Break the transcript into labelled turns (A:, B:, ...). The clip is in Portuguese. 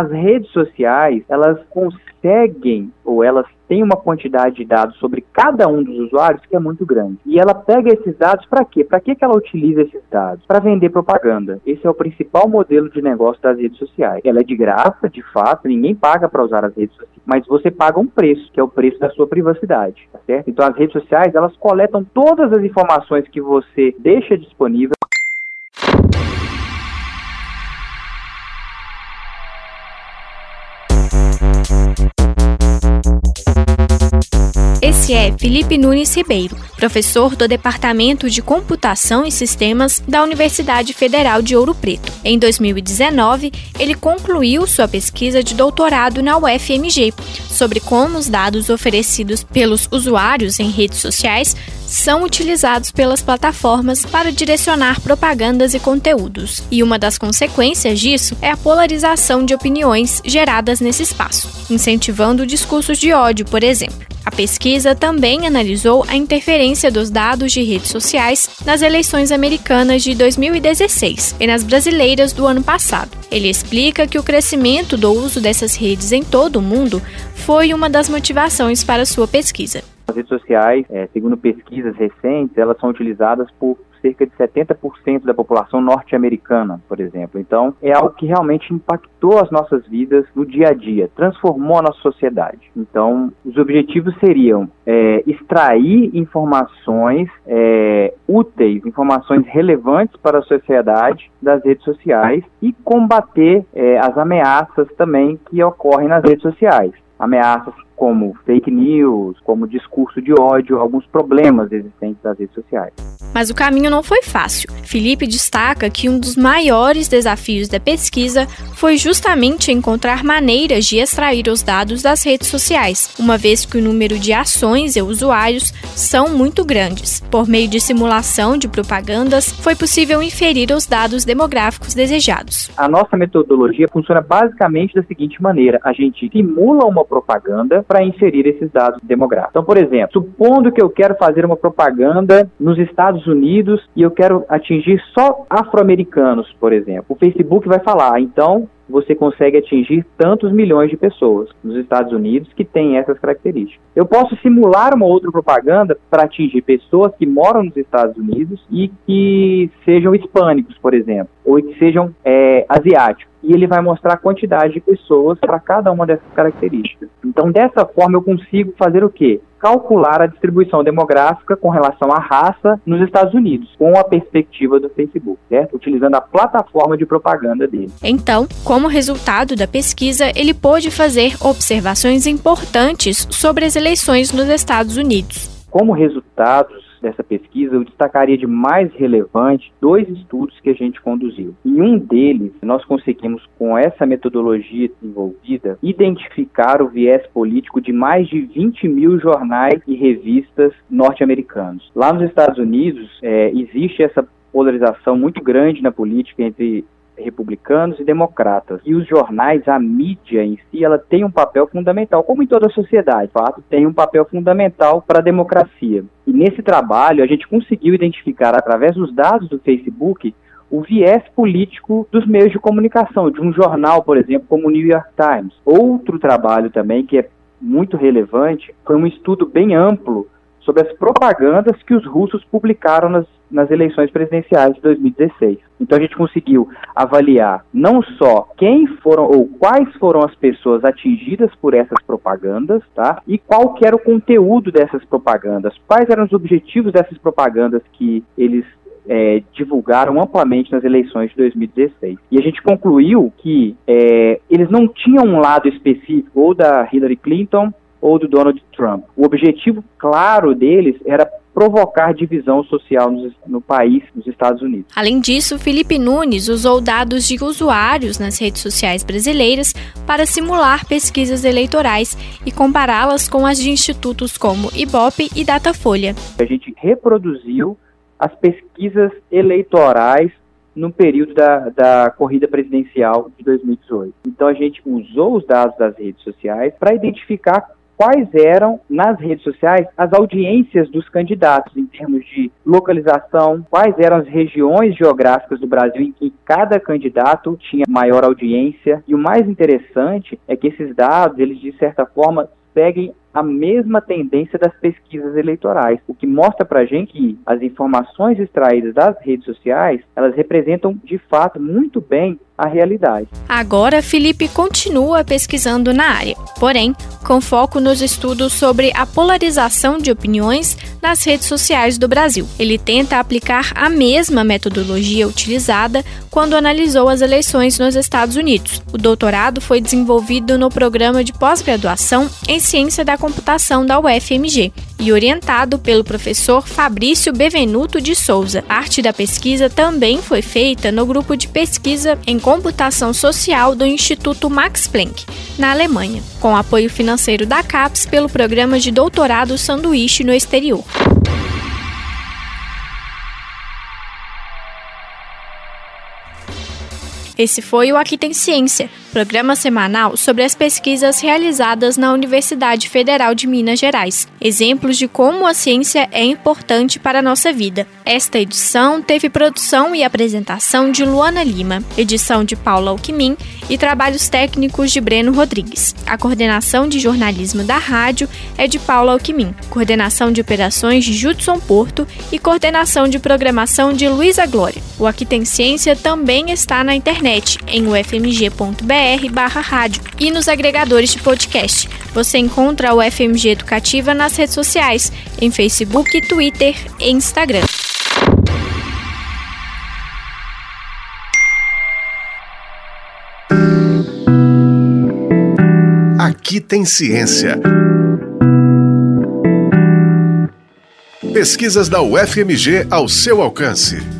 A: As redes sociais, elas conseguem ou elas têm uma quantidade de dados sobre cada um dos usuários que é muito grande. E ela pega esses dados para quê? Para que, ela utiliza esses dados? Para vender propaganda. Esse é o principal modelo de negócio das redes sociais. Ela é de graça, de fato, ninguém paga para usar as redes sociais, mas você paga um preço, que é o preço da sua privacidade, tá certo? Então as redes sociais, elas coletam todas as informações que você deixa disponível
B: Esse é Felipe Nunes Ribeiro, professor do Departamento de Computação e Sistemas da Universidade Federal de Ouro Preto. Em 2019, ele concluiu sua pesquisa de doutorado na UFMG sobre como os dados oferecidos pelos usuários em redes sociais são utilizados pelas plataformas para direcionar propagandas e conteúdos. E uma das consequências disso é a polarização de opiniões geradas nesse espaço, incentivando discursos de ódio, por exemplo. A pesquisa também analisou a interferência dos dados de redes sociais nas eleições americanas de 2016 e nas brasileiras do ano passado. Ele explica que o crescimento do uso dessas redes em todo o mundo foi uma das motivações para sua pesquisa.
A: As redes sociais, é, segundo pesquisas recentes, elas são utilizadas por cerca de 70% da população norte-americana, por exemplo. Então, é algo que realmente impactou as nossas vidas no dia a dia, transformou a nossa sociedade. Então, os objetivos seriam é, extrair informações é, úteis, informações relevantes para a sociedade das redes sociais e combater é, as ameaças também que ocorrem nas redes sociais. Ameaças como fake news, como discurso de ódio, alguns problemas existentes nas redes sociais.
B: Mas o caminho não foi fácil. Felipe destaca que um dos maiores desafios da pesquisa foi justamente encontrar maneiras de extrair os dados das redes sociais, uma vez que o número de ações e usuários são muito grandes. Por meio de simulação de propagandas, foi possível inferir os dados demográficos desejados.
A: A nossa metodologia funciona basicamente da seguinte maneira: a gente simula uma propaganda para inserir esses dados demográficos. Então, por exemplo, supondo que eu quero fazer uma propaganda nos Estados Unidos e eu quero atingir só afro-americanos, por exemplo. O Facebook vai falar, então você consegue atingir tantos milhões de pessoas nos Estados Unidos que têm essas características. Eu posso simular uma outra propaganda para atingir pessoas que moram nos Estados Unidos e que sejam hispânicos, por exemplo, ou que sejam é, asiáticos. E ele vai mostrar a quantidade de pessoas para cada uma dessas características. Então, dessa forma, eu consigo fazer o quê? Calcular a distribuição demográfica com relação à raça nos Estados Unidos, com a perspectiva do Facebook, certo? Utilizando a plataforma de propaganda dele.
B: Então, como resultado da pesquisa, ele pôde fazer observações importantes sobre as eleições nos Estados Unidos.
A: Como resultados dessa pesquisa, eu destacaria de mais relevante dois estudos que a gente conduziu. Em um deles, nós conseguimos, com essa metodologia desenvolvida, identificar o viés político de mais de 20 mil jornais e revistas norte-americanos. Lá nos Estados Unidos, é, existe essa polarização muito grande na política entre republicanos e democratas. E os jornais, a mídia em si, ela tem um papel fundamental, como em toda a sociedade, de fato, tem um papel fundamental para a democracia. E nesse trabalho, a gente conseguiu identificar, através dos dados do Facebook, o viés político dos meios de comunicação, de um jornal, por exemplo, como o New York Times. Outro trabalho também que é muito relevante foi um estudo bem amplo sobre as propagandas que os russos publicaram nas, nas eleições presidenciais de 2016. Então a gente conseguiu avaliar não só quem foram ou quais foram as pessoas atingidas por essas propagandas, tá? E qual era o conteúdo dessas propagandas, quais eram os objetivos dessas propagandas que eles é, divulgaram amplamente nas eleições de 2016. E a gente concluiu que é, eles não tinham um lado específico, ou da Hillary Clinton ou do Donald Trump. O objetivo claro deles era provocar divisão social no, no, país, nos Estados Unidos.
B: Além disso, Felipe Nunes usou dados de usuários nas redes sociais brasileiras para simular pesquisas eleitorais e compará-las com as de institutos como Ibope e Datafolha.
A: A gente reproduziu as pesquisas eleitorais no período da, da corrida presidencial de 2018. Então a gente usou os dados das redes sociais para identificar quais eram nas redes sociais as audiências dos candidatos em termos de localização, quais eram as regiões geográficas do Brasil em que cada candidato tinha maior audiência. E o mais interessante é que esses dados, eles de certa forma seguem a mesma tendência das pesquisas eleitorais, o que mostra para a gente que as informações extraídas das redes sociais, elas representam de fato muito bem a realidade.
B: Agora, Felipe continua pesquisando na área, porém, com foco nos estudos sobre a polarização de opiniões nas redes sociais do Brasil. Ele tenta aplicar a mesma metodologia utilizada quando analisou as eleições nos Estados Unidos. O doutorado foi desenvolvido no programa de pós-graduação em Ciência da Computação da UFMG e orientado pelo professor Fabrício Bevenuto de Souza. Arte da pesquisa também foi feita no grupo de pesquisa em computação social do Instituto Max Planck, na Alemanha, com apoio financeiro da CAPES pelo programa de doutorado Sanduíche no exterior. Esse foi o Aqui Tem Ciência, programa semanal sobre as pesquisas realizadas na Universidade Federal de Minas Gerais, exemplos de como a ciência é importante para a nossa vida. Esta edição teve produção e apresentação de Luana Lima, edição de Paula Alquimim e trabalhos técnicos de Breno Rodrigues. A coordenação de jornalismo da rádio é de Paula Alquimim, coordenação de operações de Judson Porto e coordenação de programação de Luísa Glória. O Aqui Tem Ciência também está na internet em ufmg.br/rádio e nos agregadores de podcast. Você encontra o FMG Educativa nas redes sociais, em Facebook, Twitter e Instagram.
C: Aqui tem ciência. Pesquisas da UFMG ao seu alcance.